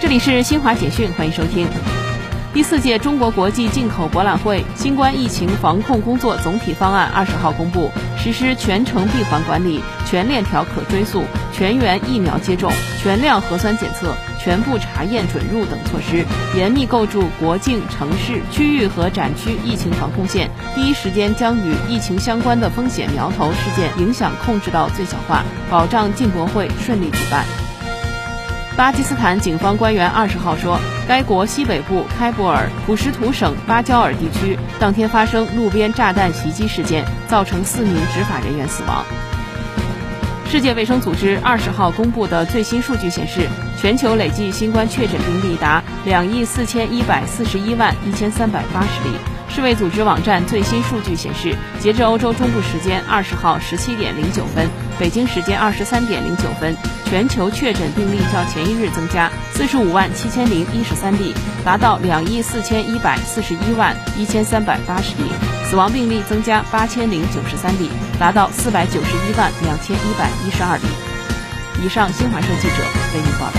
这里是新华简讯，欢迎收听。第四届中国国际进口博览会新冠疫情防控工作总体方案二十号公布，实施全程闭环管理、全链条可追溯、全员疫苗接种、全量核酸检测、全部查验准入等措施，严密构筑国境、城市、区域和展区疫情防控线，第一时间将与疫情相关的风险苗头事件影响控制到最小化，保障进博会顺利举办。巴基斯坦警方官员二十号说，该国西北部开伯尔普什图省巴焦尔地区当天发生路边炸弹袭击事件，造成四名执法人员死亡。世界卫生组织二十号公布的最新数据显示，全球累计新冠确诊病例达两亿四千一百四十一万一千三百八十例。世卫组织网站最新数据显示，截至欧洲中部时间二十号十七点零九分，北京时间二十三点零九分，全球确诊病例较前一日增加四十五万七千零一十三例，达到两亿四千一百四十一万一千三百八十例；死亡病例增加八千零九十三例，达到四百九十一万两千一百一十二例。以上，新华社记者为您报道。